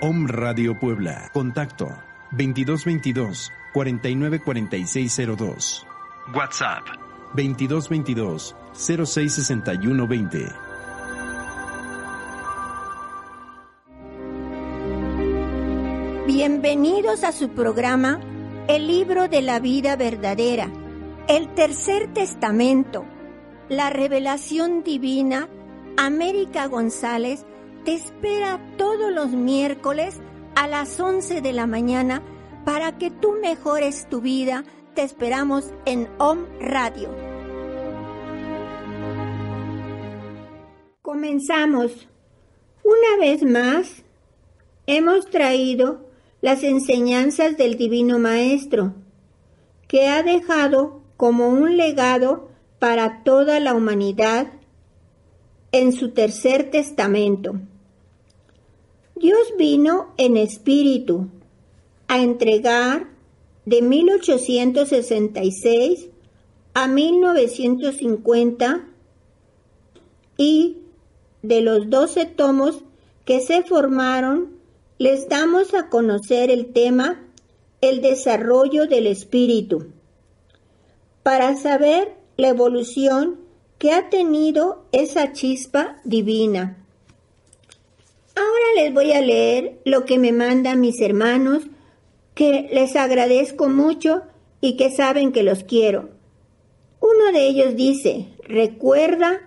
Om Radio Puebla. Contacto 2222 494602. WhatsApp 2222 066120. Bienvenidos a su programa El libro de la vida verdadera, el tercer testamento, la revelación divina. América González te espera todos los miércoles a las 11 de la mañana para que tú mejores tu vida. Te esperamos en Om Radio. Comenzamos. Una vez más, hemos traído las enseñanzas del Divino Maestro, que ha dejado como un legado para toda la humanidad en su tercer testamento. Dios vino en espíritu a entregar de 1866 a 1950 y de los 12 tomos que se formaron, les damos a conocer el tema el desarrollo del espíritu, para saber la evolución que ha tenido esa chispa divina. Ahora les voy a leer lo que me mandan mis hermanos, que les agradezco mucho y que saben que los quiero. Uno de ellos dice, recuerda,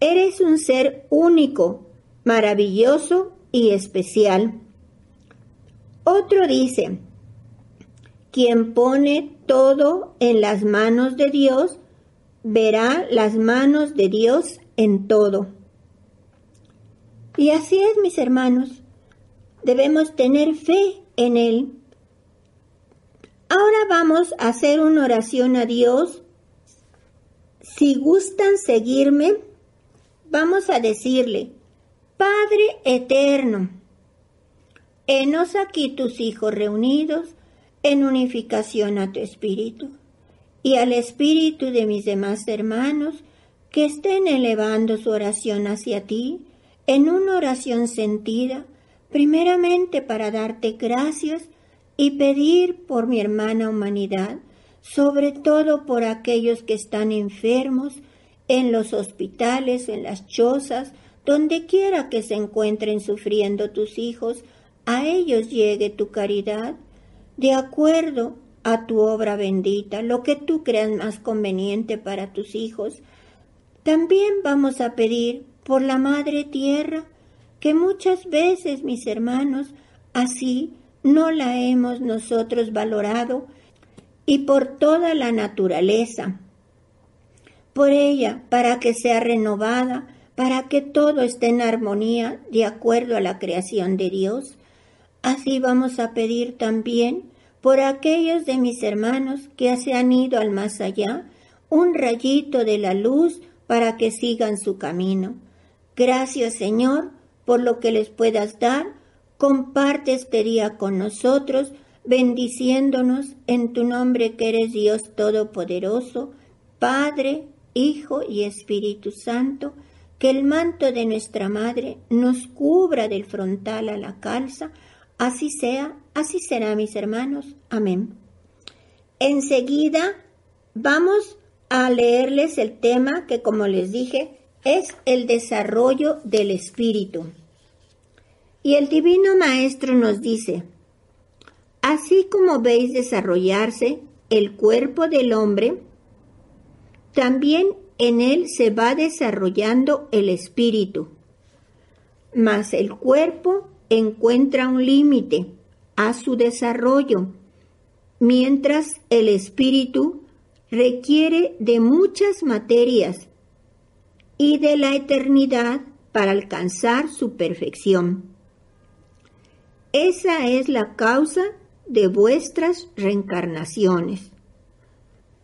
eres un ser único, maravilloso y especial. Otro dice, quien pone todo en las manos de Dios, verá las manos de Dios en todo. Y así es, mis hermanos. Debemos tener fe en Él. Ahora vamos a hacer una oración a Dios. Si gustan seguirme, vamos a decirle, Padre eterno, enos aquí tus hijos reunidos en unificación a tu espíritu y al espíritu de mis demás hermanos que estén elevando su oración hacia ti en una oración sentida, primeramente para darte gracias y pedir por mi hermana humanidad, sobre todo por aquellos que están enfermos en los hospitales, en las chozas, donde quiera que se encuentren sufriendo tus hijos, a ellos llegue tu caridad, de acuerdo a tu obra bendita, lo que tú creas más conveniente para tus hijos. También vamos a pedir por la madre tierra, que muchas veces, mis hermanos, así no la hemos nosotros valorado, y por toda la naturaleza, por ella, para que sea renovada, para que todo esté en armonía de acuerdo a la creación de Dios. Así vamos a pedir también por aquellos de mis hermanos que se han ido al más allá, un rayito de la luz para que sigan su camino. Gracias Señor por lo que les puedas dar. Comparte este día con nosotros, bendiciéndonos en tu nombre que eres Dios Todopoderoso, Padre, Hijo y Espíritu Santo, que el manto de nuestra Madre nos cubra del frontal a la calza, así sea, así será mis hermanos. Amén. Enseguida vamos a leerles el tema que como les dije es el desarrollo del espíritu. Y el Divino Maestro nos dice, así como veis desarrollarse el cuerpo del hombre, también en él se va desarrollando el espíritu. Mas el cuerpo encuentra un límite a su desarrollo, mientras el espíritu requiere de muchas materias y de la eternidad para alcanzar su perfección. Esa es la causa de vuestras reencarnaciones.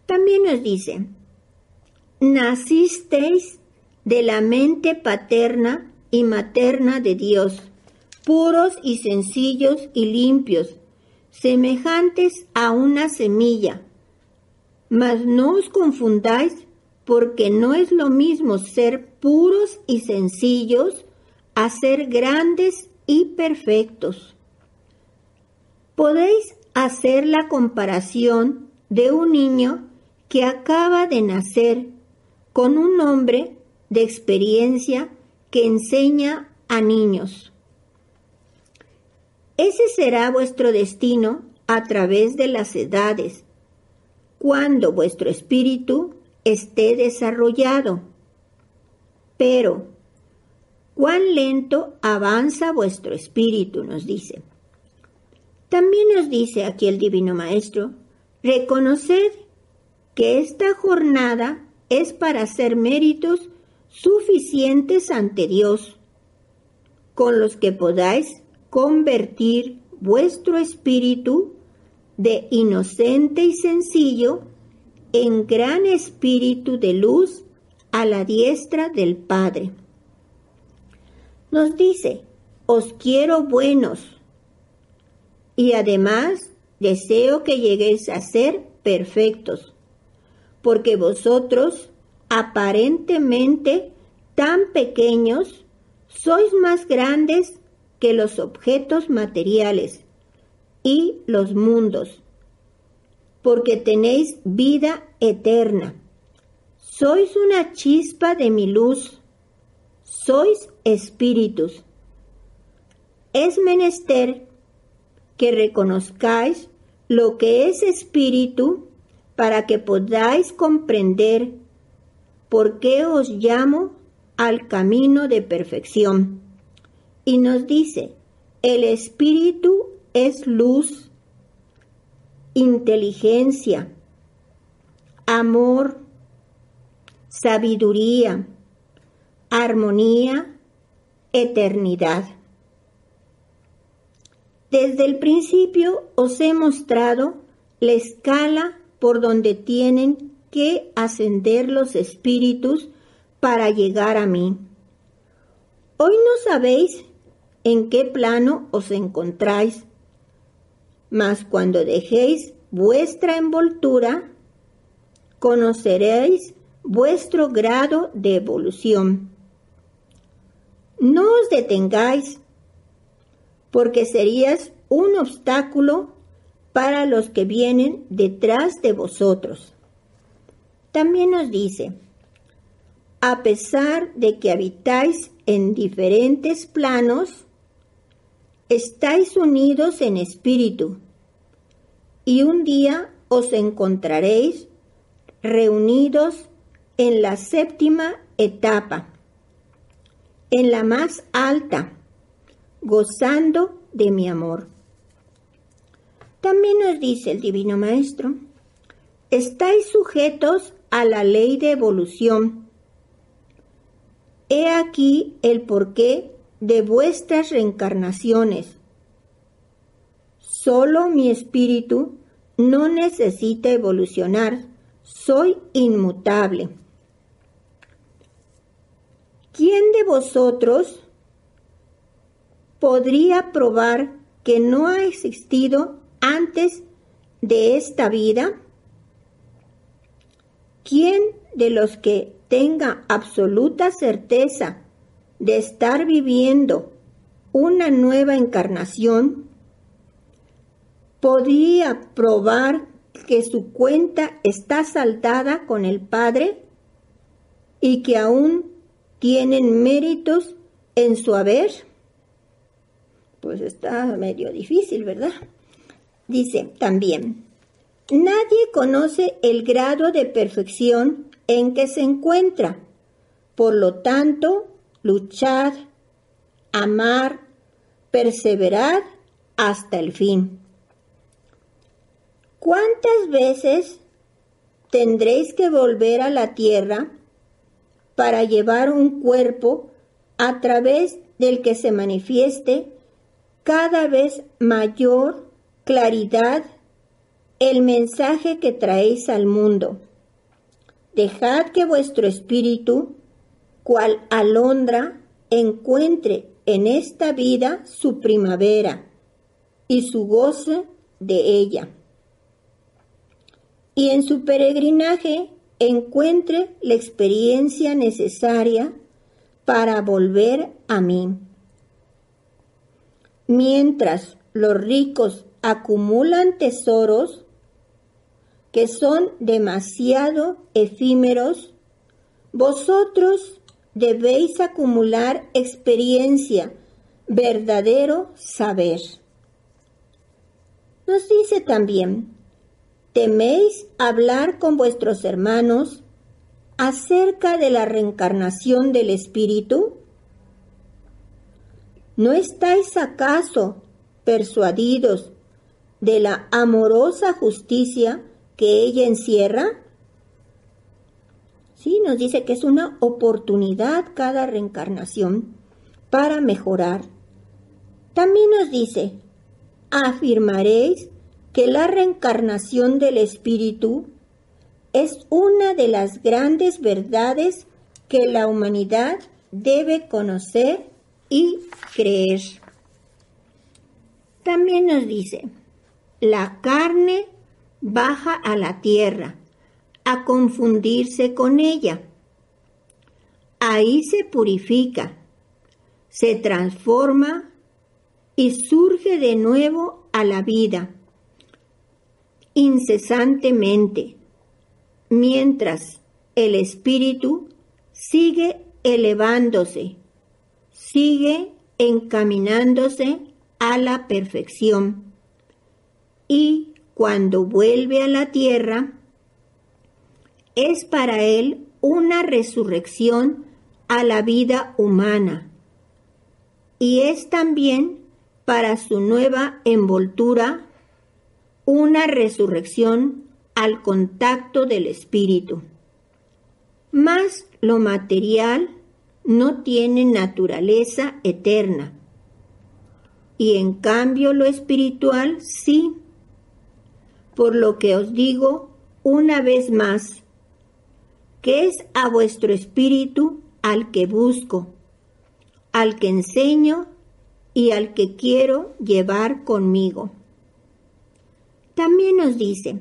También nos dice, nacisteis de la mente paterna y materna de Dios, puros y sencillos y limpios, semejantes a una semilla. Mas no os confundáis porque no es lo mismo ser puros y sencillos a ser grandes y perfectos. podéis hacer la comparación de un niño que acaba de nacer con un hombre de experiencia que enseña a niños. Ese será vuestro destino a través de las edades, cuando vuestro espíritu esté desarrollado. Pero, ¿cuán lento avanza vuestro espíritu? nos dice. También nos dice aquí el Divino Maestro, reconoced que esta jornada es para hacer méritos suficientes ante Dios, con los que podáis convertir vuestro espíritu de inocente y sencillo en gran espíritu de luz a la diestra del Padre. Nos dice, os quiero buenos y además deseo que lleguéis a ser perfectos porque vosotros, aparentemente tan pequeños, sois más grandes que los objetos materiales y los mundos, porque tenéis vida eterna. Sois una chispa de mi luz, sois espíritus. Es menester que reconozcáis lo que es espíritu para que podáis comprender por qué os llamo al camino de perfección. Y nos dice, el espíritu es luz, inteligencia, amor, sabiduría, armonía, eternidad. Desde el principio os he mostrado la escala por donde tienen que ascender los espíritus para llegar a mí. Hoy no sabéis en qué plano os encontráis, mas cuando dejéis vuestra envoltura, conoceréis vuestro grado de evolución. No os detengáis, porque serías un obstáculo para los que vienen detrás de vosotros. También nos dice, a pesar de que habitáis en diferentes planos, estáis unidos en espíritu, y un día os encontraréis reunidos en la séptima etapa, en la más alta, gozando de mi amor. También nos dice el Divino Maestro, estáis sujetos a la ley de evolución. He aquí el porqué de vuestras reencarnaciones. Solo mi espíritu no necesita evolucionar, soy inmutable. ¿Quién de vosotros podría probar que no ha existido antes de esta vida? ¿Quién de los que tenga absoluta certeza de estar viviendo una nueva encarnación podría probar que su cuenta está saldada con el Padre y que aún tienen méritos en su haber? Pues está medio difícil, ¿verdad? Dice también, nadie conoce el grado de perfección en que se encuentra. Por lo tanto, luchad, amar, perseverar hasta el fin. ¿Cuántas veces tendréis que volver a la tierra para llevar un cuerpo a través del que se manifieste cada vez mayor claridad el mensaje que traéis al mundo. Dejad que vuestro espíritu, cual alondra, encuentre en esta vida su primavera y su goce de ella. Y en su peregrinaje encuentre la experiencia necesaria para volver a mí. Mientras los ricos acumulan tesoros que son demasiado efímeros, vosotros debéis acumular experiencia, verdadero saber. Nos dice también, ¿teméis hablar con vuestros hermanos acerca de la reencarnación del Espíritu? ¿No estáis acaso persuadidos de la amorosa justicia que ella encierra? Sí, nos dice que es una oportunidad cada reencarnación para mejorar. También nos dice, afirmaréis que la reencarnación del espíritu es una de las grandes verdades que la humanidad debe conocer y creer. También nos dice, la carne baja a la tierra a confundirse con ella. Ahí se purifica, se transforma y surge de nuevo a la vida, incesantemente, mientras el espíritu sigue elevándose, sigue encaminándose a la perfección. Y cuando vuelve a la tierra, es para él una resurrección a la vida humana y es también para su nueva envoltura una resurrección al contacto del espíritu. Mas lo material no tiene naturaleza eterna y en cambio lo espiritual sí. Por lo que os digo una vez más, que es a vuestro espíritu al que busco, al que enseño y al que quiero llevar conmigo. También nos dice,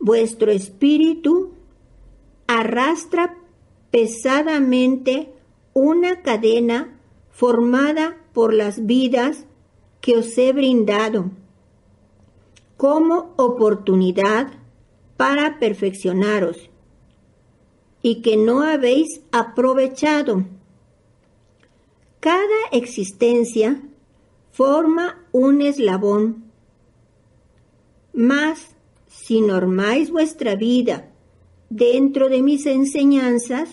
vuestro espíritu arrastra pesadamente una cadena formada por las vidas que os he brindado como oportunidad para perfeccionaros y que no habéis aprovechado. Cada existencia forma un eslabón. Mas, si normáis vuestra vida dentro de mis enseñanzas,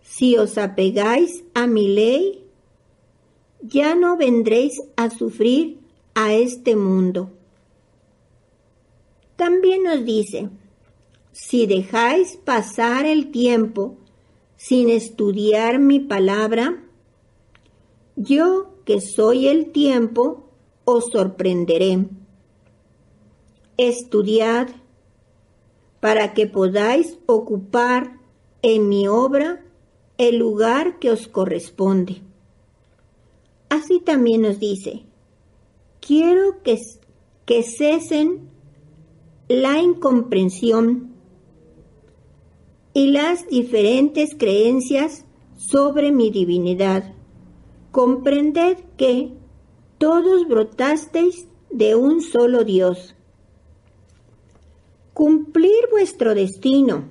si os apegáis a mi ley, ya no vendréis a sufrir a este mundo. También nos dice, si dejáis pasar el tiempo sin estudiar mi palabra, yo que soy el tiempo, os sorprenderé. Estudiad para que podáis ocupar en mi obra el lugar que os corresponde. Así también nos dice, quiero que, que cesen la incomprensión y las diferentes creencias sobre mi divinidad. Comprended que todos brotasteis de un solo Dios. Cumplir vuestro destino.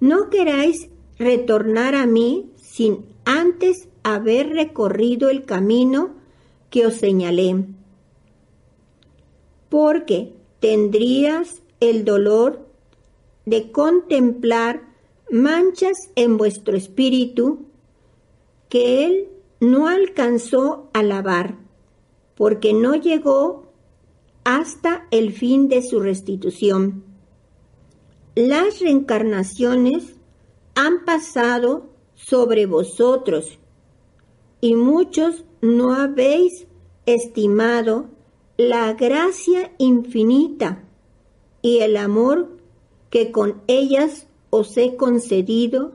No queráis retornar a mí sin antes haber recorrido el camino que os señalé. Porque tendrías el dolor de contemplar manchas en vuestro espíritu que Él no alcanzó a lavar, porque no llegó hasta el fin de su restitución. Las reencarnaciones han pasado sobre vosotros y muchos no habéis estimado la gracia infinita y el amor que con ellas os he concedido?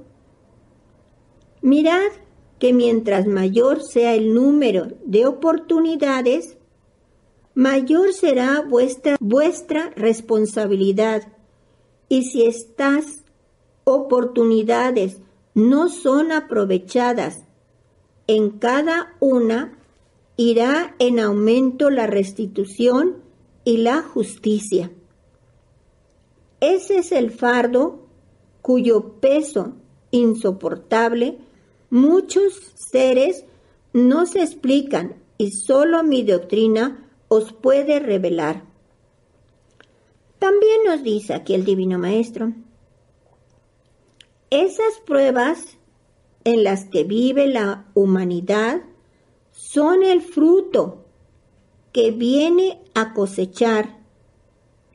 Mirad que mientras mayor sea el número de oportunidades, mayor será vuestra, vuestra responsabilidad. Y si estas oportunidades no son aprovechadas en cada una, irá en aumento la restitución y la justicia. Ese es el fardo cuyo peso insoportable muchos seres no se explican y solo mi doctrina os puede revelar. También nos dice aquí el Divino Maestro, esas pruebas en las que vive la humanidad son el fruto que viene a cosechar,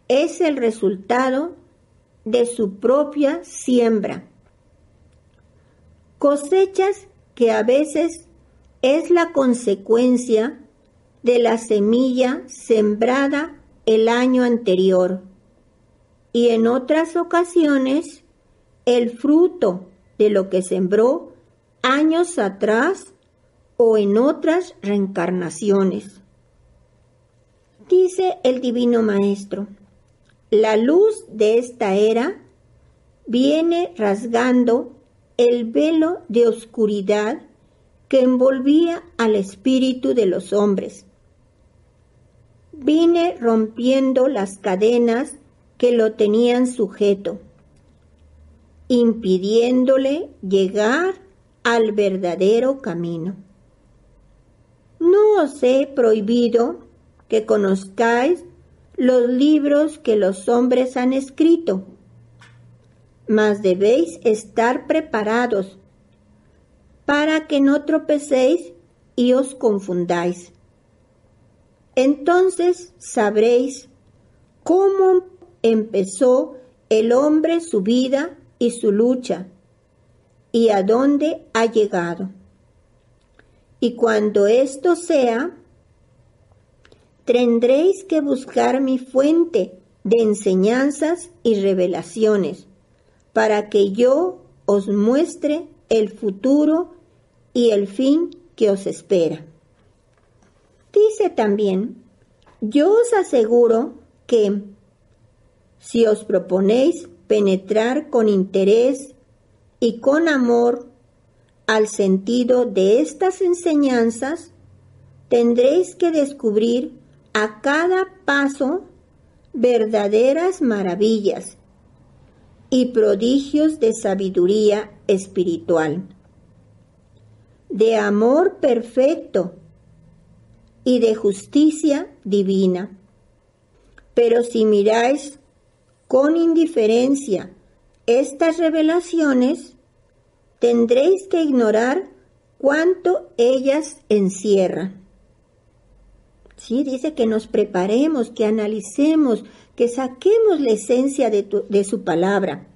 es el resultado de su propia siembra. Cosechas que a veces es la consecuencia de la semilla sembrada el año anterior y en otras ocasiones el fruto de lo que sembró años atrás o en otras reencarnaciones. Dice el Divino Maestro, la luz de esta era viene rasgando el velo de oscuridad que envolvía al espíritu de los hombres. Vine rompiendo las cadenas que lo tenían sujeto, impidiéndole llegar al verdadero camino. No os he prohibido que conozcáis los libros que los hombres han escrito, mas debéis estar preparados para que no tropecéis y os confundáis. Entonces sabréis cómo empezó el hombre su vida y su lucha y a dónde ha llegado. Y cuando esto sea, tendréis que buscar mi fuente de enseñanzas y revelaciones para que yo os muestre el futuro y el fin que os espera. Dice también, yo os aseguro que si os proponéis penetrar con interés y con amor al sentido de estas enseñanzas, tendréis que descubrir a cada paso verdaderas maravillas y prodigios de sabiduría espiritual, de amor perfecto y de justicia divina. Pero si miráis con indiferencia estas revelaciones, tendréis que ignorar cuánto ellas encierran. Sí, dice que nos preparemos, que analicemos, que saquemos la esencia de, de su palabra.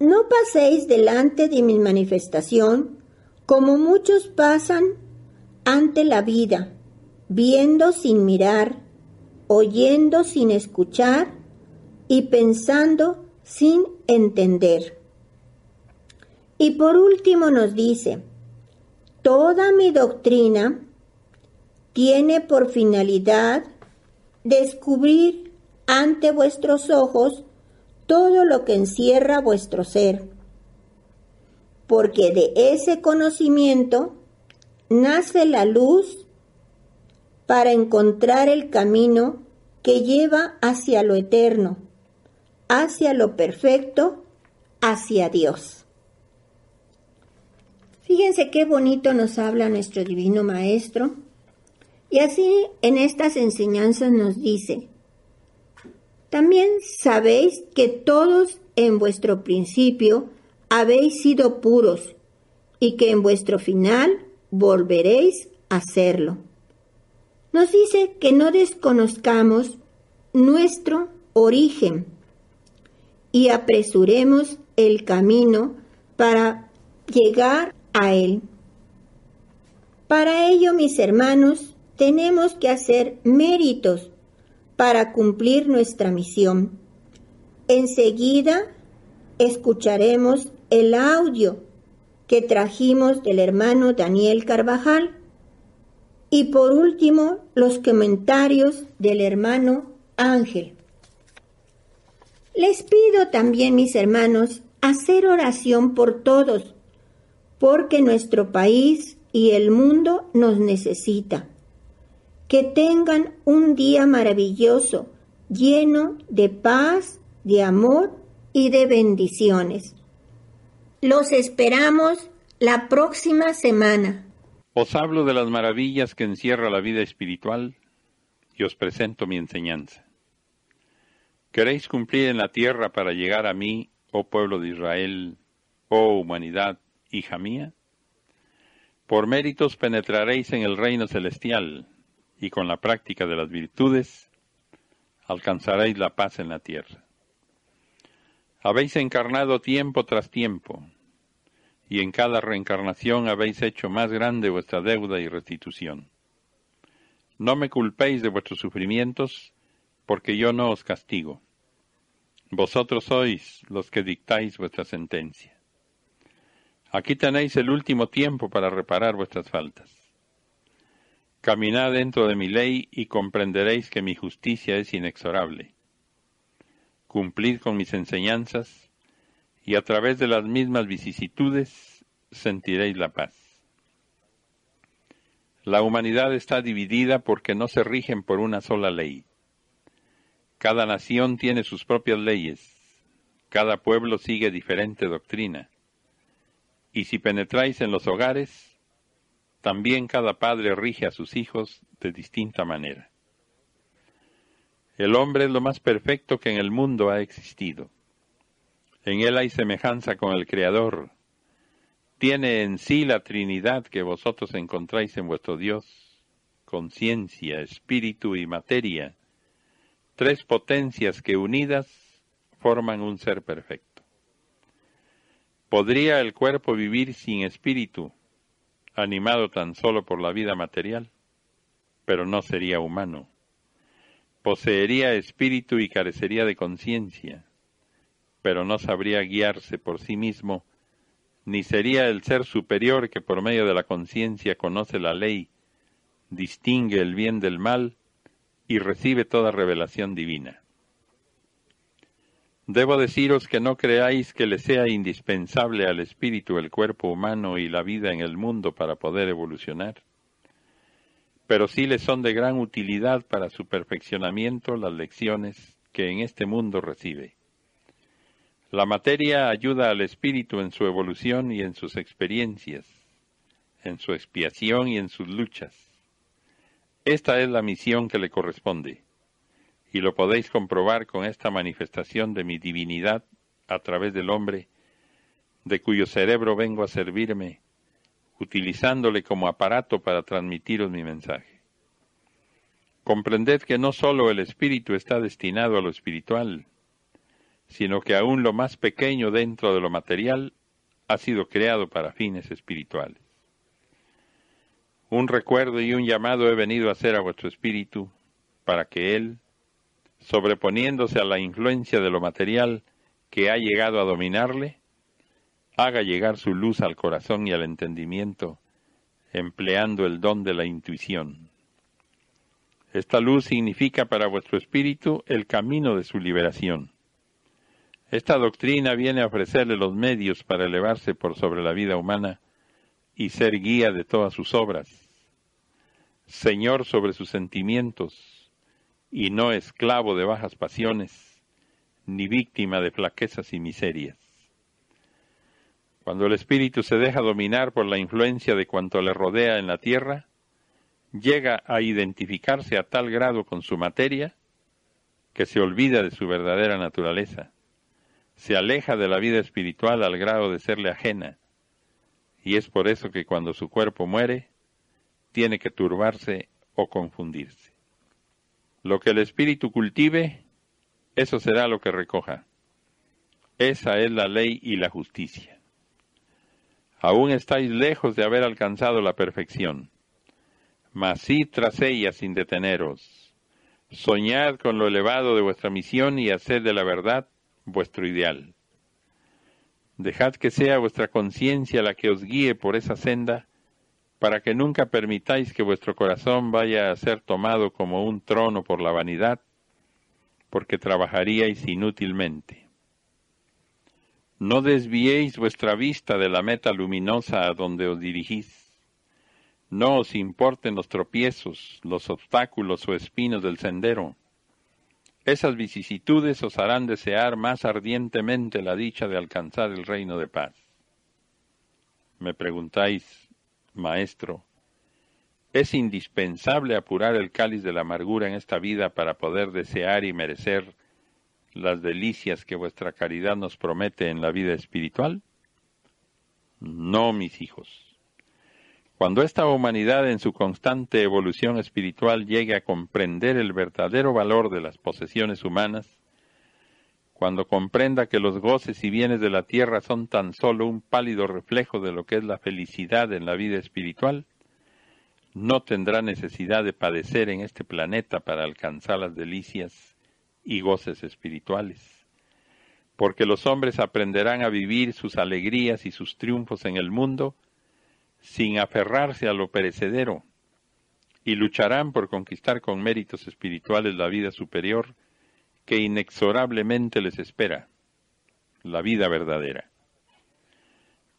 No paséis delante de mi manifestación como muchos pasan ante la vida, viendo sin mirar, oyendo sin escuchar y pensando sin entender. Y por último nos dice, toda mi doctrina tiene por finalidad descubrir ante vuestros ojos todo lo que encierra vuestro ser, porque de ese conocimiento nace la luz para encontrar el camino que lleva hacia lo eterno, hacia lo perfecto, hacia Dios. Fíjense qué bonito nos habla nuestro Divino Maestro y así en estas enseñanzas nos dice, también sabéis que todos en vuestro principio habéis sido puros y que en vuestro final volveréis a serlo. Nos dice que no desconozcamos nuestro origen y apresuremos el camino para llegar a él. Para ello, mis hermanos, tenemos que hacer méritos para cumplir nuestra misión. Enseguida escucharemos el audio que trajimos del hermano Daniel Carvajal y por último los comentarios del hermano Ángel. Les pido también, mis hermanos, hacer oración por todos, porque nuestro país y el mundo nos necesita. Que tengan un día maravilloso, lleno de paz, de amor y de bendiciones. Los esperamos la próxima semana. Os hablo de las maravillas que encierra la vida espiritual y os presento mi enseñanza. ¿Queréis cumplir en la tierra para llegar a mí, oh pueblo de Israel, oh humanidad, hija mía? Por méritos penetraréis en el reino celestial y con la práctica de las virtudes alcanzaréis la paz en la tierra. Habéis encarnado tiempo tras tiempo, y en cada reencarnación habéis hecho más grande vuestra deuda y restitución. No me culpéis de vuestros sufrimientos, porque yo no os castigo. Vosotros sois los que dictáis vuestra sentencia. Aquí tenéis el último tiempo para reparar vuestras faltas. Caminad dentro de mi ley y comprenderéis que mi justicia es inexorable. Cumplid con mis enseñanzas y a través de las mismas vicisitudes sentiréis la paz. La humanidad está dividida porque no se rigen por una sola ley. Cada nación tiene sus propias leyes, cada pueblo sigue diferente doctrina. Y si penetráis en los hogares, también cada padre rige a sus hijos de distinta manera. El hombre es lo más perfecto que en el mundo ha existido. En él hay semejanza con el Creador, tiene en sí la Trinidad que vosotros encontráis en vuestro Dios, conciencia, espíritu y materia, tres potencias que unidas forman un ser perfecto. ¿Podría el cuerpo vivir sin espíritu, animado tan solo por la vida material? Pero no sería humano. Poseería espíritu y carecería de conciencia, pero no sabría guiarse por sí mismo ni sería el ser superior que por medio de la conciencia conoce la ley, distingue el bien del mal y recibe toda revelación divina. Debo deciros que no creáis que le sea indispensable al espíritu el cuerpo humano y la vida en el mundo para poder evolucionar, pero sí le son de gran utilidad para su perfeccionamiento las lecciones que en este mundo recibe. La materia ayuda al espíritu en su evolución y en sus experiencias, en su expiación y en sus luchas. Esta es la misión que le corresponde, y lo podéis comprobar con esta manifestación de mi divinidad a través del hombre, de cuyo cerebro vengo a servirme, utilizándole como aparato para transmitiros mi mensaje. Comprended que no sólo el espíritu está destinado a lo espiritual, sino que aún lo más pequeño dentro de lo material ha sido creado para fines espirituales. Un recuerdo y un llamado he venido a hacer a vuestro espíritu para que él, sobreponiéndose a la influencia de lo material que ha llegado a dominarle, haga llegar su luz al corazón y al entendimiento, empleando el don de la intuición. Esta luz significa para vuestro espíritu el camino de su liberación. Esta doctrina viene a ofrecerle los medios para elevarse por sobre la vida humana y ser guía de todas sus obras, Señor sobre sus sentimientos y no esclavo de bajas pasiones, ni víctima de flaquezas y miserias. Cuando el espíritu se deja dominar por la influencia de cuanto le rodea en la tierra, llega a identificarse a tal grado con su materia que se olvida de su verdadera naturaleza se aleja de la vida espiritual al grado de serle ajena, y es por eso que cuando su cuerpo muere, tiene que turbarse o confundirse. Lo que el espíritu cultive, eso será lo que recoja. Esa es la ley y la justicia. Aún estáis lejos de haber alcanzado la perfección, mas sí tras ella sin deteneros. Soñad con lo elevado de vuestra misión y haced de la verdad vuestro ideal. Dejad que sea vuestra conciencia la que os guíe por esa senda, para que nunca permitáis que vuestro corazón vaya a ser tomado como un trono por la vanidad, porque trabajaríais inútilmente. No desviéis vuestra vista de la meta luminosa a donde os dirigís. No os importen los tropiezos, los obstáculos o espinos del sendero. Esas vicisitudes os harán desear más ardientemente la dicha de alcanzar el reino de paz. Me preguntáis, Maestro, ¿es indispensable apurar el cáliz de la amargura en esta vida para poder desear y merecer las delicias que vuestra caridad nos promete en la vida espiritual? No, mis hijos. Cuando esta humanidad en su constante evolución espiritual llegue a comprender el verdadero valor de las posesiones humanas, cuando comprenda que los goces y bienes de la tierra son tan solo un pálido reflejo de lo que es la felicidad en la vida espiritual, no tendrá necesidad de padecer en este planeta para alcanzar las delicias y goces espirituales, porque los hombres aprenderán a vivir sus alegrías y sus triunfos en el mundo sin aferrarse a lo perecedero, y lucharán por conquistar con méritos espirituales la vida superior que inexorablemente les espera, la vida verdadera.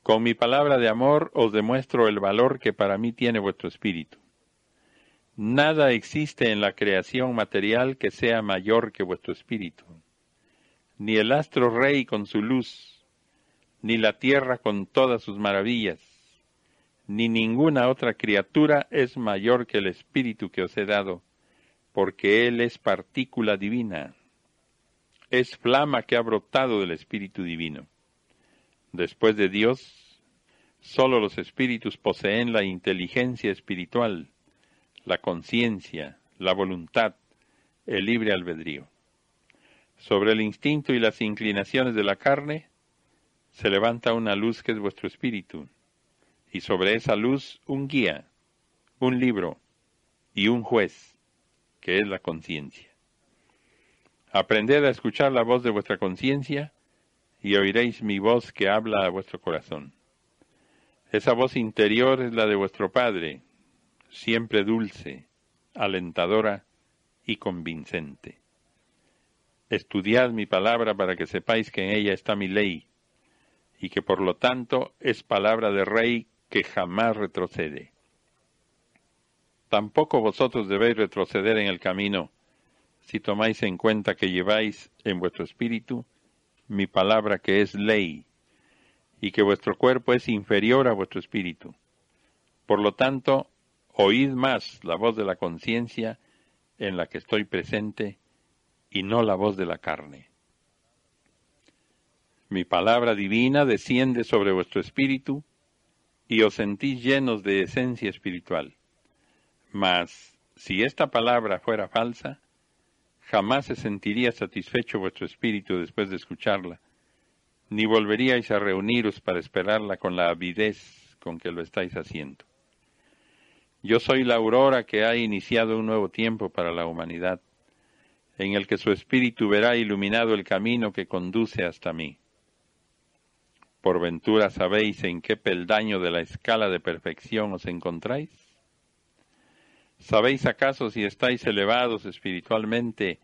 Con mi palabra de amor os demuestro el valor que para mí tiene vuestro espíritu. Nada existe en la creación material que sea mayor que vuestro espíritu. Ni el astro rey con su luz, ni la tierra con todas sus maravillas, ni ninguna otra criatura es mayor que el espíritu que os he dado, porque él es partícula divina. Es flama que ha brotado del espíritu divino. Después de Dios, sólo los espíritus poseen la inteligencia espiritual, la conciencia, la voluntad, el libre albedrío. Sobre el instinto y las inclinaciones de la carne se levanta una luz que es vuestro espíritu, y sobre esa luz un guía, un libro y un juez, que es la conciencia. Aprended a escuchar la voz de vuestra conciencia y oiréis mi voz que habla a vuestro corazón. Esa voz interior es la de vuestro Padre, siempre dulce, alentadora y convincente. Estudiad mi palabra para que sepáis que en ella está mi ley, y que por lo tanto es palabra de rey que jamás retrocede. Tampoco vosotros debéis retroceder en el camino, si tomáis en cuenta que lleváis en vuestro espíritu mi palabra que es ley, y que vuestro cuerpo es inferior a vuestro espíritu. Por lo tanto, Oíd más la voz de la conciencia en la que estoy presente y no la voz de la carne. Mi palabra divina desciende sobre vuestro espíritu y os sentís llenos de esencia espiritual. Mas, si esta palabra fuera falsa, jamás se sentiría satisfecho vuestro espíritu después de escucharla, ni volveríais a reuniros para esperarla con la avidez con que lo estáis haciendo. Yo soy la aurora que ha iniciado un nuevo tiempo para la humanidad, en el que su espíritu verá iluminado el camino que conduce hasta mí. ¿Por ventura sabéis en qué peldaño de la escala de perfección os encontráis? ¿Sabéis acaso si estáis elevados espiritualmente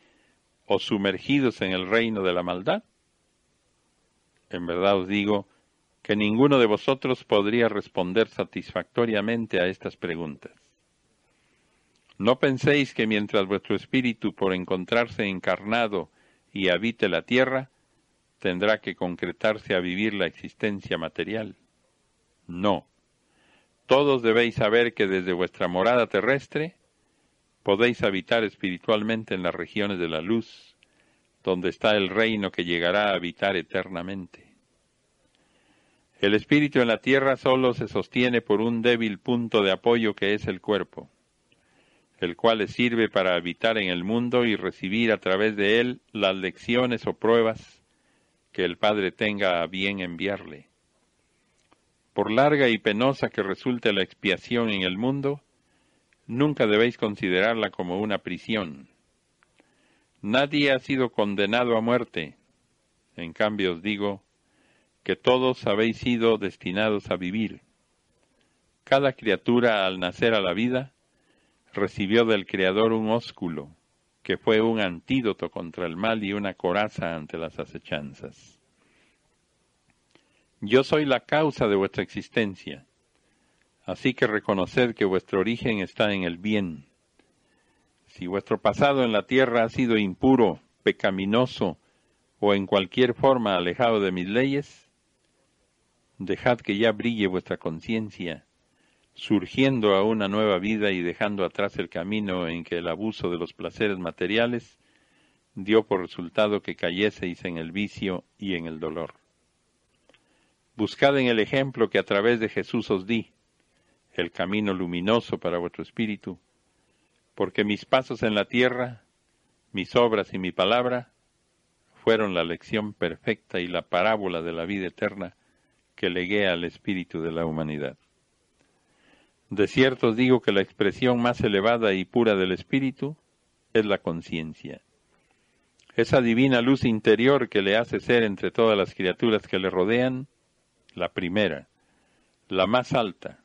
o sumergidos en el reino de la maldad? En verdad os digo que ninguno de vosotros podría responder satisfactoriamente a estas preguntas. No penséis que mientras vuestro espíritu, por encontrarse encarnado y habite la tierra, tendrá que concretarse a vivir la existencia material. No. Todos debéis saber que desde vuestra morada terrestre podéis habitar espiritualmente en las regiones de la luz, donde está el reino que llegará a habitar eternamente. El espíritu en la tierra solo se sostiene por un débil punto de apoyo que es el cuerpo, el cual le sirve para habitar en el mundo y recibir a través de él las lecciones o pruebas que el Padre tenga a bien enviarle. Por larga y penosa que resulte la expiación en el mundo, nunca debéis considerarla como una prisión. Nadie ha sido condenado a muerte. En cambio os digo, que todos habéis sido destinados a vivir. Cada criatura al nacer a la vida recibió del Creador un ósculo, que fue un antídoto contra el mal y una coraza ante las acechanzas. Yo soy la causa de vuestra existencia. Así que reconoced que vuestro origen está en el bien. Si vuestro pasado en la tierra ha sido impuro, pecaminoso o en cualquier forma alejado de mis leyes, dejad que ya brille vuestra conciencia, surgiendo a una nueva vida y dejando atrás el camino en que el abuso de los placeres materiales dio por resultado que cayeseis en el vicio y en el dolor. Buscad en el ejemplo que a través de Jesús os di, el camino luminoso para vuestro espíritu, porque mis pasos en la tierra, mis obras y mi palabra fueron la lección perfecta y la parábola de la vida eterna que legué al espíritu de la humanidad. De cierto os digo que la expresión más elevada y pura del espíritu es la conciencia. Esa divina luz interior que le hace ser entre todas las criaturas que le rodean la primera, la más alta,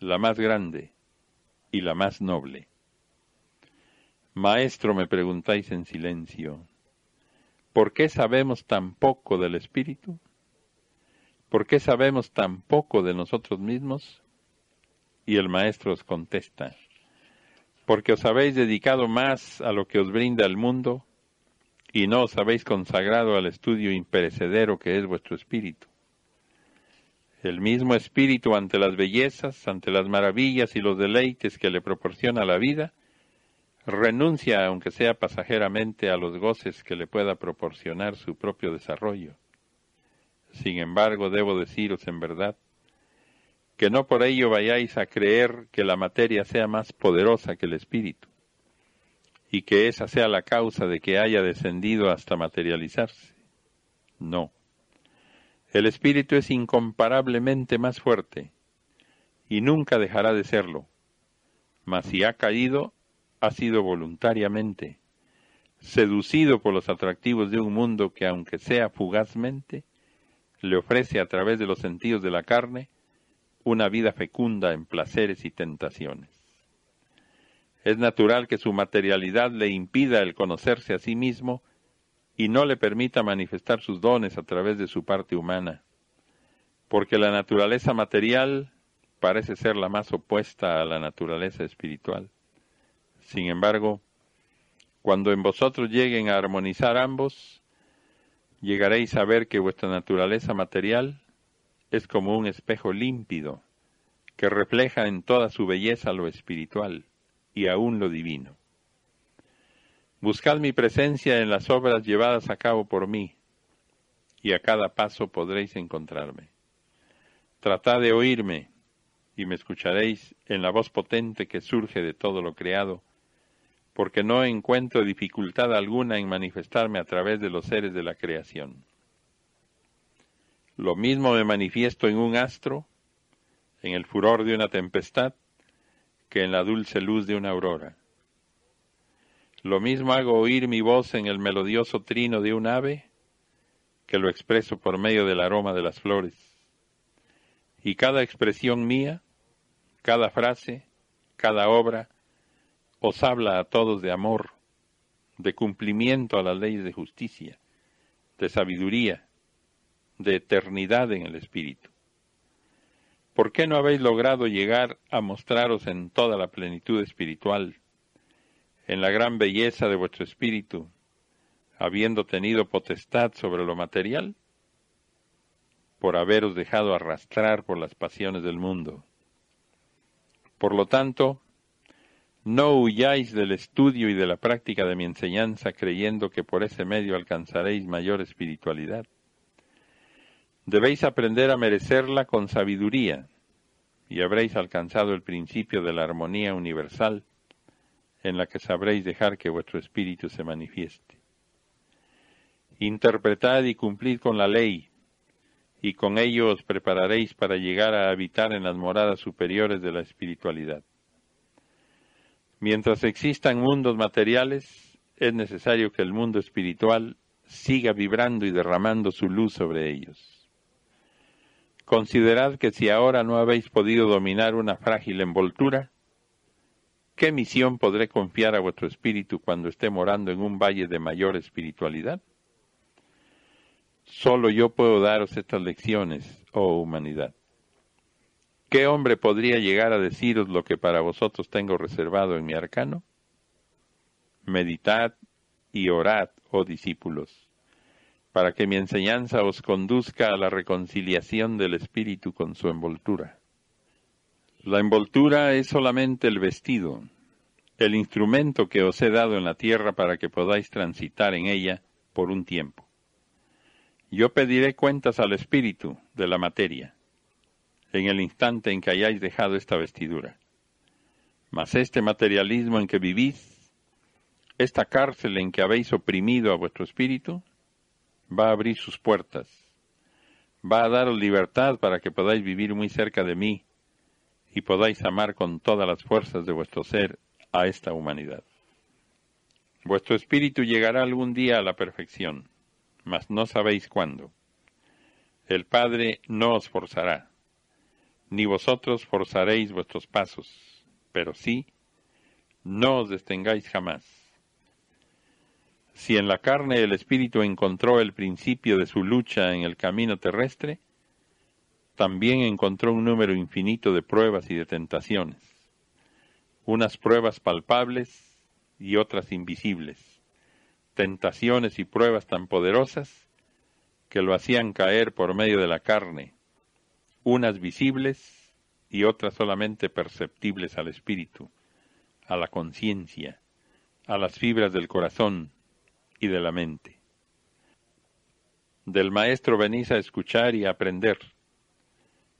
la más grande y la más noble. Maestro, me preguntáis en silencio, ¿por qué sabemos tan poco del Espíritu? ¿Por qué sabemos tan poco de nosotros mismos? Y el Maestro os contesta, porque os habéis dedicado más a lo que os brinda el mundo y no os habéis consagrado al estudio imperecedero que es vuestro espíritu. El mismo espíritu ante las bellezas, ante las maravillas y los deleites que le proporciona la vida, renuncia, aunque sea pasajeramente, a los goces que le pueda proporcionar su propio desarrollo. Sin embargo, debo deciros en verdad que no por ello vayáis a creer que la materia sea más poderosa que el espíritu, y que esa sea la causa de que haya descendido hasta materializarse. No. El espíritu es incomparablemente más fuerte y nunca dejará de serlo. Mas si ha caído, ha sido voluntariamente, seducido por los atractivos de un mundo que, aunque sea fugazmente, le ofrece a través de los sentidos de la carne una vida fecunda en placeres y tentaciones. Es natural que su materialidad le impida el conocerse a sí mismo y no le permita manifestar sus dones a través de su parte humana, porque la naturaleza material parece ser la más opuesta a la naturaleza espiritual. Sin embargo, cuando en vosotros lleguen a armonizar ambos, llegaréis a ver que vuestra naturaleza material es como un espejo límpido que refleja en toda su belleza lo espiritual y aún lo divino. Buscad mi presencia en las obras llevadas a cabo por mí, y a cada paso podréis encontrarme. Tratad de oírme, y me escucharéis en la voz potente que surge de todo lo creado, porque no encuentro dificultad alguna en manifestarme a través de los seres de la creación. Lo mismo me manifiesto en un astro, en el furor de una tempestad, que en la dulce luz de una aurora. Lo mismo hago oír mi voz en el melodioso trino de un ave que lo expreso por medio del aroma de las flores. Y cada expresión mía, cada frase, cada obra, os habla a todos de amor, de cumplimiento a las leyes de justicia, de sabiduría, de eternidad en el Espíritu. ¿Por qué no habéis logrado llegar a mostraros en toda la plenitud espiritual? En la gran belleza de vuestro espíritu, habiendo tenido potestad sobre lo material, por haberos dejado arrastrar por las pasiones del mundo. Por lo tanto, no huyáis del estudio y de la práctica de mi enseñanza creyendo que por ese medio alcanzaréis mayor espiritualidad. Debéis aprender a merecerla con sabiduría y habréis alcanzado el principio de la armonía universal en la que sabréis dejar que vuestro espíritu se manifieste. Interpretad y cumplid con la ley, y con ello os prepararéis para llegar a habitar en las moradas superiores de la espiritualidad. Mientras existan mundos materiales, es necesario que el mundo espiritual siga vibrando y derramando su luz sobre ellos. Considerad que si ahora no habéis podido dominar una frágil envoltura, ¿Qué misión podré confiar a vuestro espíritu cuando esté morando en un valle de mayor espiritualidad? Solo yo puedo daros estas lecciones, oh humanidad. ¿Qué hombre podría llegar a deciros lo que para vosotros tengo reservado en mi arcano? Meditad y orad, oh discípulos, para que mi enseñanza os conduzca a la reconciliación del espíritu con su envoltura. La envoltura es solamente el vestido, el instrumento que os he dado en la tierra para que podáis transitar en ella por un tiempo. Yo pediré cuentas al espíritu de la materia en el instante en que hayáis dejado esta vestidura. Mas este materialismo en que vivís, esta cárcel en que habéis oprimido a vuestro espíritu, va a abrir sus puertas, va a daros libertad para que podáis vivir muy cerca de mí y podáis amar con todas las fuerzas de vuestro ser a esta humanidad. Vuestro espíritu llegará algún día a la perfección, mas no sabéis cuándo. El Padre no os forzará, ni vosotros forzaréis vuestros pasos, pero sí, no os detengáis jamás. Si en la carne el espíritu encontró el principio de su lucha en el camino terrestre, también encontró un número infinito de pruebas y de tentaciones, unas pruebas palpables y otras invisibles, tentaciones y pruebas tan poderosas que lo hacían caer por medio de la carne, unas visibles y otras solamente perceptibles al espíritu, a la conciencia, a las fibras del corazón y de la mente. Del Maestro venís a escuchar y a aprender,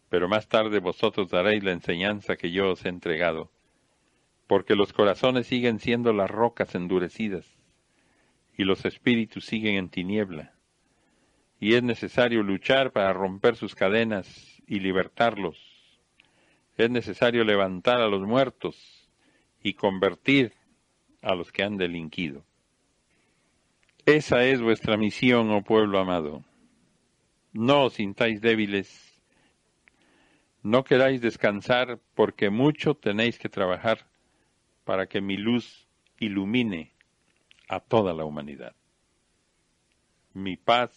pero más tarde vosotros daréis la enseñanza que yo os he entregado, porque los corazones siguen siendo las rocas endurecidas, y los espíritus siguen en tiniebla, y es necesario luchar para romper sus cadenas y libertarlos. Es necesario levantar a los muertos y convertir a los que han delinquido. Esa es vuestra misión, oh pueblo amado. No os sintáis débiles, no queráis descansar, porque mucho tenéis que trabajar para que mi luz ilumine a toda la humanidad. Mi paz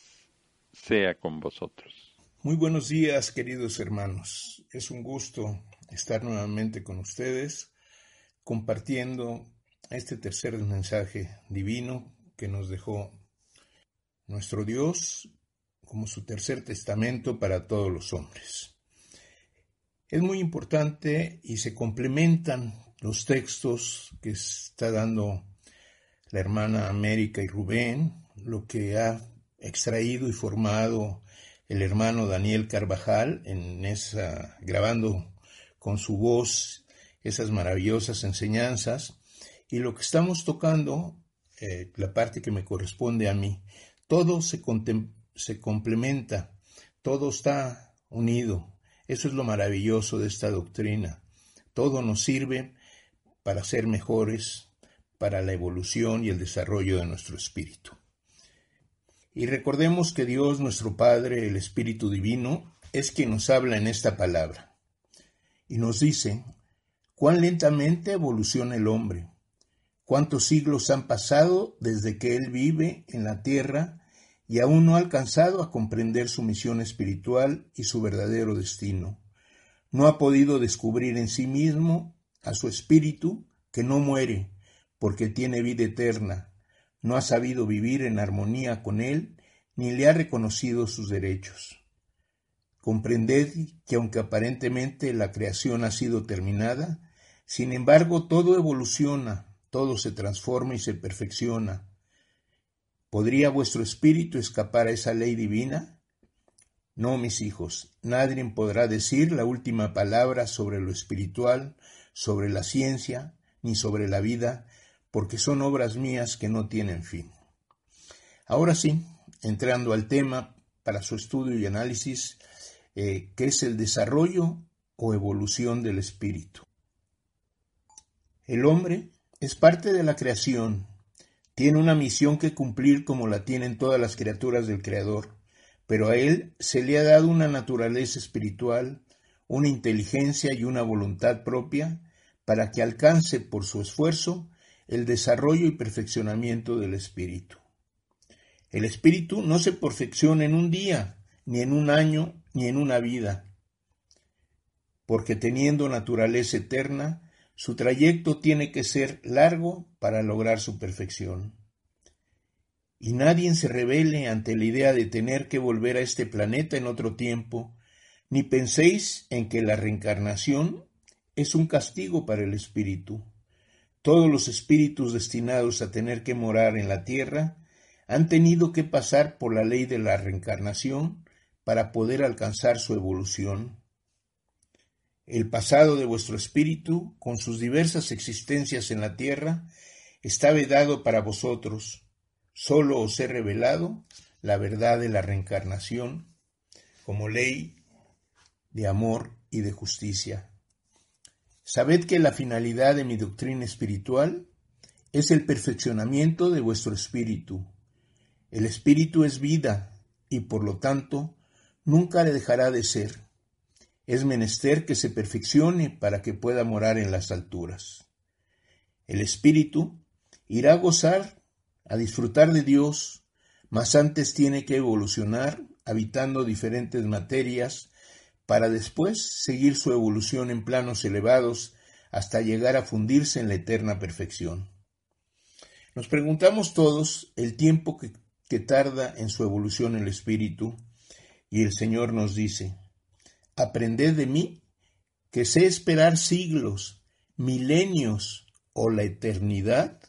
sea con vosotros. Muy buenos días, queridos hermanos. Es un gusto estar nuevamente con ustedes compartiendo este tercer mensaje divino que nos dejó nuestro Dios como su tercer testamento para todos los hombres. Es muy importante y se complementan los textos que está dando la hermana América y Rubén, lo que ha extraído y formado el hermano Daniel Carvajal en esa grabando con su voz esas maravillosas enseñanzas. Y lo que estamos tocando eh, la parte que me corresponde a mí todo se, se complementa todo está unido eso es lo maravilloso de esta doctrina todo nos sirve para ser mejores para la evolución y el desarrollo de nuestro espíritu y recordemos que Dios nuestro Padre, el Espíritu Divino, es quien nos habla en esta palabra. Y nos dice, cuán lentamente evoluciona el hombre, cuántos siglos han pasado desde que Él vive en la tierra y aún no ha alcanzado a comprender su misión espiritual y su verdadero destino. No ha podido descubrir en sí mismo a su espíritu que no muere, porque tiene vida eterna no ha sabido vivir en armonía con él, ni le ha reconocido sus derechos. Comprended que aunque aparentemente la creación ha sido terminada, sin embargo todo evoluciona, todo se transforma y se perfecciona. ¿Podría vuestro espíritu escapar a esa ley divina? No, mis hijos, nadie podrá decir la última palabra sobre lo espiritual, sobre la ciencia, ni sobre la vida, porque son obras mías que no tienen fin. Ahora sí, entrando al tema para su estudio y análisis, eh, que es el desarrollo o evolución del espíritu. El hombre es parte de la creación, tiene una misión que cumplir como la tienen todas las criaturas del Creador, pero a él se le ha dado una naturaleza espiritual, una inteligencia y una voluntad propia para que alcance por su esfuerzo el desarrollo y perfeccionamiento del espíritu. El espíritu no se perfecciona en un día, ni en un año, ni en una vida. porque teniendo naturaleza eterna, su trayecto tiene que ser largo para lograr su perfección. Y nadie se revele ante la idea de tener que volver a este planeta en otro tiempo, ni penséis en que la reencarnación es un castigo para el espíritu. Todos los espíritus destinados a tener que morar en la tierra han tenido que pasar por la ley de la reencarnación para poder alcanzar su evolución. El pasado de vuestro espíritu, con sus diversas existencias en la tierra, está vedado para vosotros. Solo os he revelado la verdad de la reencarnación como ley de amor y de justicia. Sabed que la finalidad de mi doctrina espiritual es el perfeccionamiento de vuestro espíritu. El espíritu es vida y por lo tanto nunca le dejará de ser. Es menester que se perfeccione para que pueda morar en las alturas. El espíritu irá a gozar, a disfrutar de Dios, mas antes tiene que evolucionar habitando diferentes materias para después seguir su evolución en planos elevados hasta llegar a fundirse en la eterna perfección. Nos preguntamos todos el tiempo que, tarda en su evolución el espíritu y el Señor nos dice, aprended de mí que sé esperar siglos, milenios o la eternidad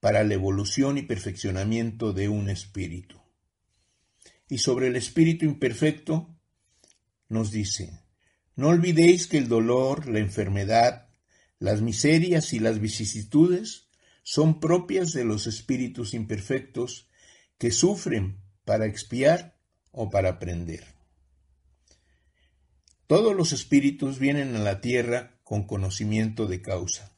para la evolución y perfeccionamiento de un espíritu. Y sobre el espíritu imperfecto nos dice, no olvidéis que el dolor, la enfermedad, las miserias y las vicisitudes son propias de los espíritus imperfectos que sufren para expiar o para aprender. Todos los espíritus vienen a la tierra con conocimiento de causa.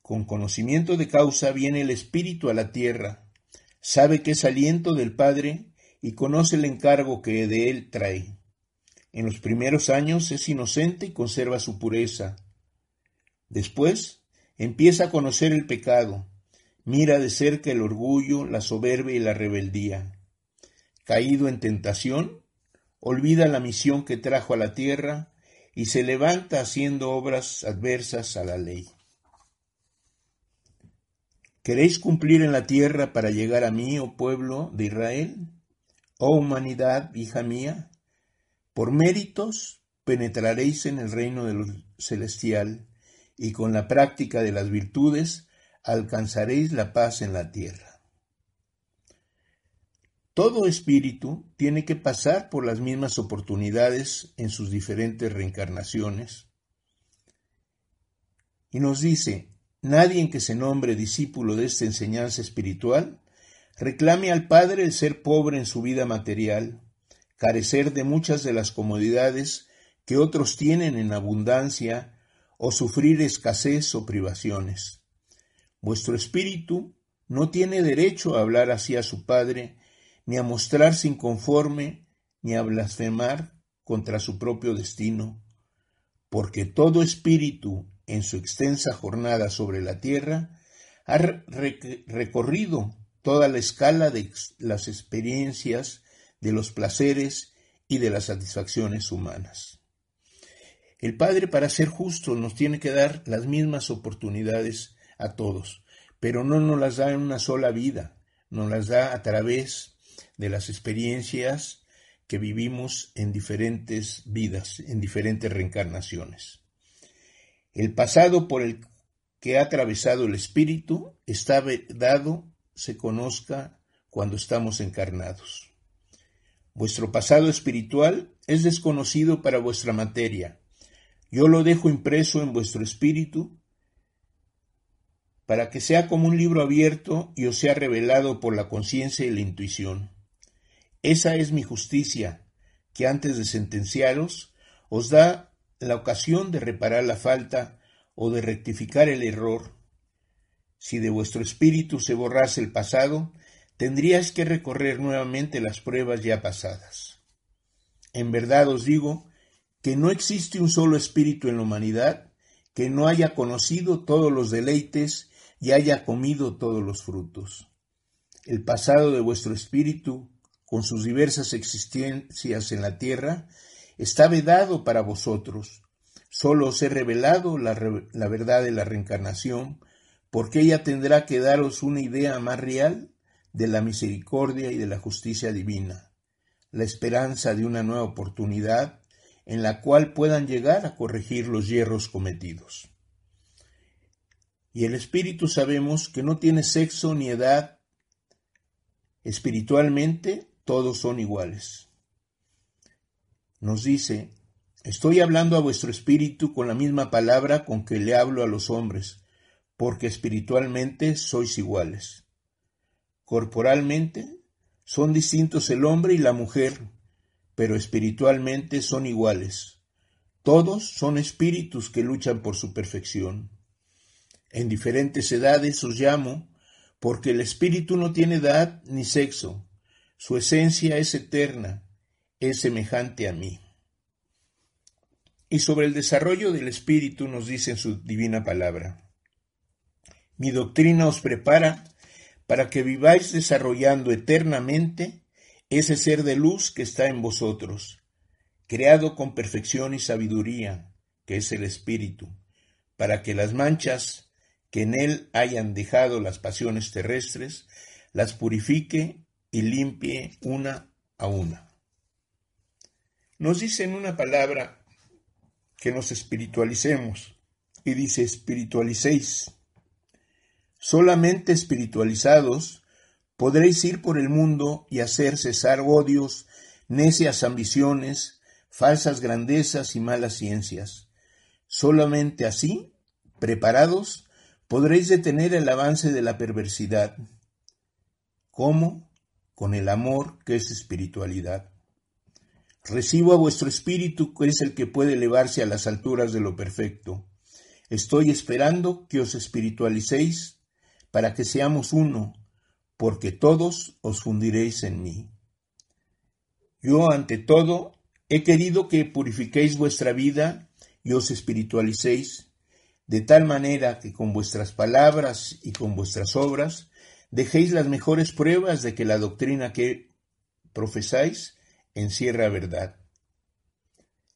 Con conocimiento de causa viene el espíritu a la tierra, sabe que es aliento del Padre y conoce el encargo que de él trae. En los primeros años es inocente y conserva su pureza. Después empieza a conocer el pecado, mira de cerca el orgullo, la soberbia y la rebeldía. Caído en tentación, olvida la misión que trajo a la tierra y se levanta haciendo obras adversas a la ley. ¿Queréis cumplir en la tierra para llegar a mí, oh pueblo de Israel? Oh humanidad, hija mía, por méritos penetraréis en el reino celestial, y con la práctica de las virtudes alcanzaréis la paz en la tierra. Todo espíritu tiene que pasar por las mismas oportunidades en sus diferentes reencarnaciones. Y nos dice, nadie en que se nombre discípulo de esta enseñanza espiritual reclame al Padre el ser pobre en su vida material, carecer de muchas de las comodidades que otros tienen en abundancia o sufrir escasez o privaciones. Vuestro espíritu no tiene derecho a hablar así a su Padre, ni a mostrarse inconforme, ni a blasfemar contra su propio destino, porque todo espíritu en su extensa jornada sobre la tierra ha recorrido toda la escala de las experiencias de los placeres y de las satisfacciones humanas. El Padre, para ser justo, nos tiene que dar las mismas oportunidades a todos, pero no nos las da en una sola vida, nos las da a través de las experiencias que vivimos en diferentes vidas, en diferentes reencarnaciones. El pasado por el que ha atravesado el espíritu está dado se conozca cuando estamos encarnados. Vuestro pasado espiritual es desconocido para vuestra materia. Yo lo dejo impreso en vuestro espíritu para que sea como un libro abierto y os sea revelado por la conciencia y la intuición. Esa es mi justicia, que antes de sentenciaros os da la ocasión de reparar la falta o de rectificar el error. Si de vuestro espíritu se borrase el pasado, tendríais que recorrer nuevamente las pruebas ya pasadas. En verdad os digo que no existe un solo espíritu en la humanidad que no haya conocido todos los deleites y haya comido todos los frutos. El pasado de vuestro espíritu, con sus diversas existencias en la tierra, está vedado para vosotros. Solo os he revelado la, la verdad de la reencarnación, porque ella tendrá que daros una idea más real de la misericordia y de la justicia divina, la esperanza de una nueva oportunidad en la cual puedan llegar a corregir los hierros cometidos. Y el espíritu sabemos que no tiene sexo ni edad. Espiritualmente todos son iguales. Nos dice, estoy hablando a vuestro espíritu con la misma palabra con que le hablo a los hombres, porque espiritualmente sois iguales. Corporalmente son distintos el hombre y la mujer, pero espiritualmente son iguales. Todos son espíritus que luchan por su perfección. En diferentes edades os llamo, porque el espíritu no tiene edad ni sexo, su esencia es eterna, es semejante a mí. Y sobre el desarrollo del espíritu nos dice en su divina palabra. Mi doctrina os prepara para que viváis desarrollando eternamente ese ser de luz que está en vosotros, creado con perfección y sabiduría, que es el Espíritu, para que las manchas que en él hayan dejado las pasiones terrestres, las purifique y limpie una a una. Nos dice en una palabra que nos espiritualicemos, y dice espiritualicéis. Solamente espiritualizados podréis ir por el mundo y hacer cesar odios, necias ambiciones, falsas grandezas y malas ciencias. Solamente así, preparados, podréis detener el avance de la perversidad. ¿Cómo? Con el amor que es espiritualidad. Recibo a vuestro espíritu que es el que puede elevarse a las alturas de lo perfecto. Estoy esperando que os espiritualicéis para que seamos uno, porque todos os fundiréis en mí. Yo, ante todo, he querido que purifiquéis vuestra vida y os espiritualicéis, de tal manera que con vuestras palabras y con vuestras obras dejéis las mejores pruebas de que la doctrina que profesáis encierra verdad.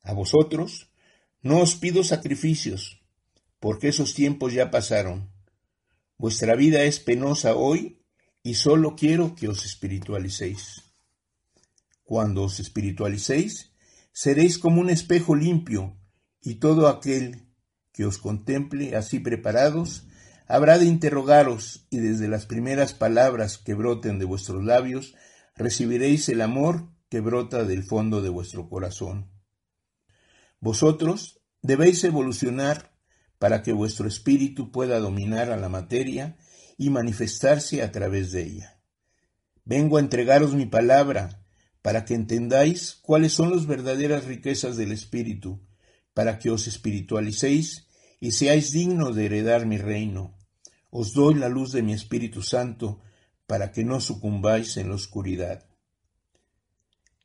A vosotros no os pido sacrificios, porque esos tiempos ya pasaron Vuestra vida es penosa hoy y solo quiero que os espiritualicéis. Cuando os espiritualicéis, seréis como un espejo limpio y todo aquel que os contemple así preparados habrá de interrogaros y desde las primeras palabras que broten de vuestros labios recibiréis el amor que brota del fondo de vuestro corazón. Vosotros debéis evolucionar para que vuestro espíritu pueda dominar a la materia y manifestarse a través de ella. Vengo a entregaros mi palabra para que entendáis cuáles son las verdaderas riquezas del espíritu, para que os espiritualicéis y seáis dignos de heredar mi reino. Os doy la luz de mi Espíritu Santo para que no sucumbáis en la oscuridad.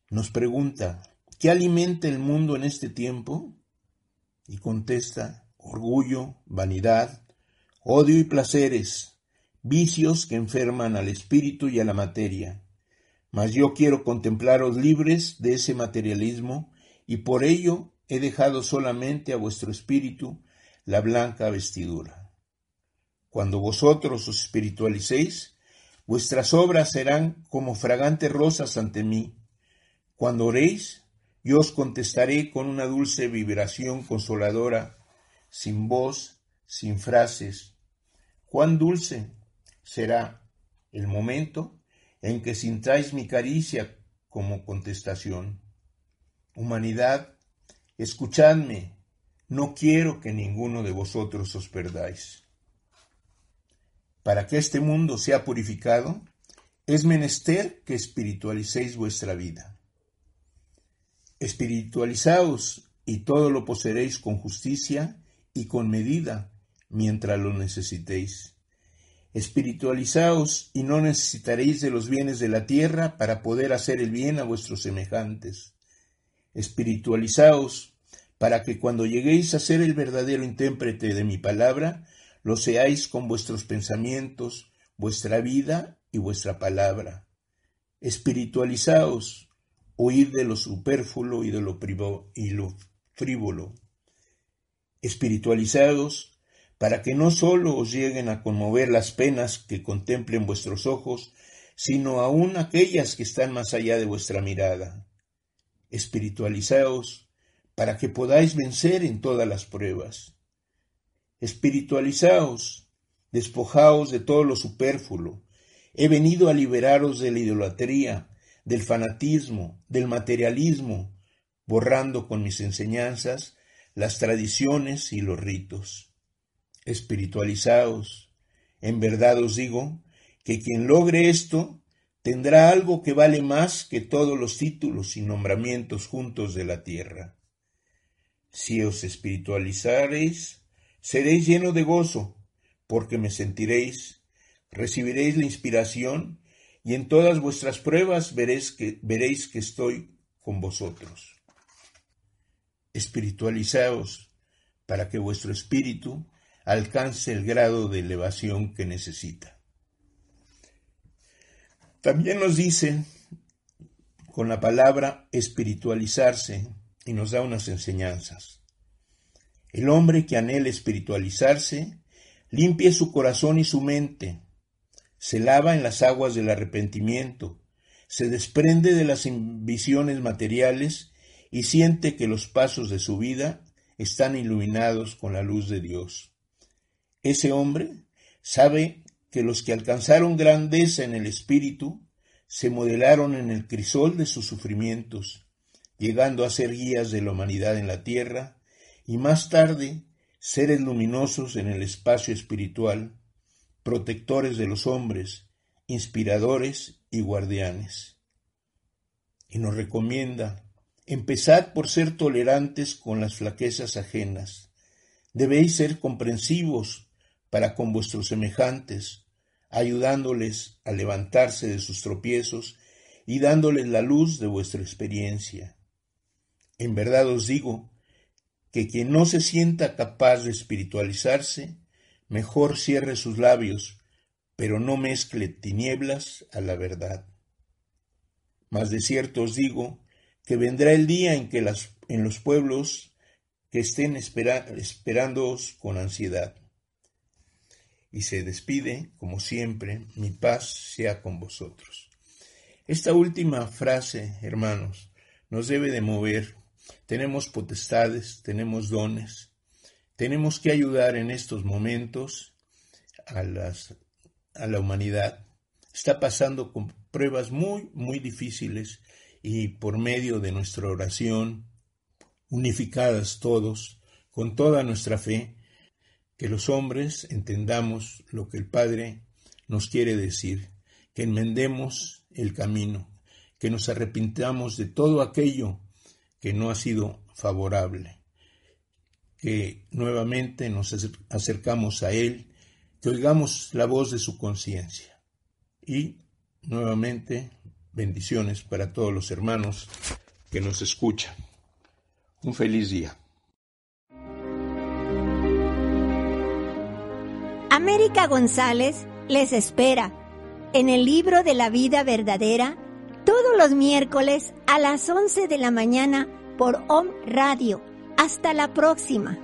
Nos pregunta, ¿qué alimenta el mundo en este tiempo? Y contesta, orgullo, vanidad, odio y placeres, vicios que enferman al espíritu y a la materia. Mas yo quiero contemplaros libres de ese materialismo y por ello he dejado solamente a vuestro espíritu la blanca vestidura. Cuando vosotros os espiritualicéis, vuestras obras serán como fragantes rosas ante mí. Cuando oréis, yo os contestaré con una dulce vibración consoladora sin voz, sin frases. Cuán dulce será el momento en que sintáis mi caricia como contestación. Humanidad, escuchadme, no quiero que ninguno de vosotros os perdáis. Para que este mundo sea purificado, es menester que espiritualicéis vuestra vida. Espiritualizaos y todo lo poseeréis con justicia y con medida mientras lo necesitéis. Espiritualizaos y no necesitaréis de los bienes de la tierra para poder hacer el bien a vuestros semejantes. Espiritualizaos para que cuando lleguéis a ser el verdadero intérprete de mi palabra, lo seáis con vuestros pensamientos, vuestra vida y vuestra palabra. Espiritualizaos, huir de lo superfluo y de lo, y lo frívolo. Espiritualizados, para que no sólo os lleguen a conmover las penas que contemplen vuestros ojos, sino aún aquellas que están más allá de vuestra mirada. Espiritualizaos para que podáis vencer en todas las pruebas. Espiritualizaos, despojaos de todo lo superfluo. He venido a liberaros de la idolatría, del fanatismo, del materialismo, borrando con mis enseñanzas las tradiciones y los ritos. Espiritualizaos. En verdad os digo que quien logre esto tendrá algo que vale más que todos los títulos y nombramientos juntos de la tierra. Si os espiritualizareis, seréis lleno de gozo, porque me sentiréis, recibiréis la inspiración, y en todas vuestras pruebas veréis que, veréis que estoy con vosotros. Espiritualizaos para que vuestro espíritu alcance el grado de elevación que necesita. También nos dice con la palabra espiritualizarse y nos da unas enseñanzas. El hombre que anhela espiritualizarse, limpie su corazón y su mente, se lava en las aguas del arrepentimiento, se desprende de las visiones materiales y siente que los pasos de su vida están iluminados con la luz de Dios. Ese hombre sabe que los que alcanzaron grandeza en el espíritu se modelaron en el crisol de sus sufrimientos llegando a ser guías de la humanidad en la tierra, y más tarde seres luminosos en el espacio espiritual, protectores de los hombres, inspiradores y guardianes. Y nos recomienda, empezad por ser tolerantes con las flaquezas ajenas, debéis ser comprensivos para con vuestros semejantes, ayudándoles a levantarse de sus tropiezos y dándoles la luz de vuestra experiencia. En verdad os digo que quien no se sienta capaz de espiritualizarse, mejor cierre sus labios, pero no mezcle tinieblas a la verdad. Mas de cierto os digo que vendrá el día en que las, en los pueblos que estén esperándoos con ansiedad. Y se despide, como siempre, mi paz sea con vosotros. Esta última frase, hermanos, nos debe de mover tenemos potestades, tenemos dones, tenemos que ayudar en estos momentos a, las, a la humanidad. Está pasando con pruebas muy, muy difíciles y por medio de nuestra oración, unificadas todos, con toda nuestra fe, que los hombres entendamos lo que el Padre nos quiere decir, que enmendemos el camino, que nos arrepintamos de todo aquello que no ha sido favorable, que nuevamente nos acercamos a Él, que oigamos la voz de su conciencia. Y nuevamente bendiciones para todos los hermanos que nos escuchan. Un feliz día. América González les espera en el libro de la vida verdadera todos los miércoles a las 11 de la mañana por OM Radio. Hasta la próxima.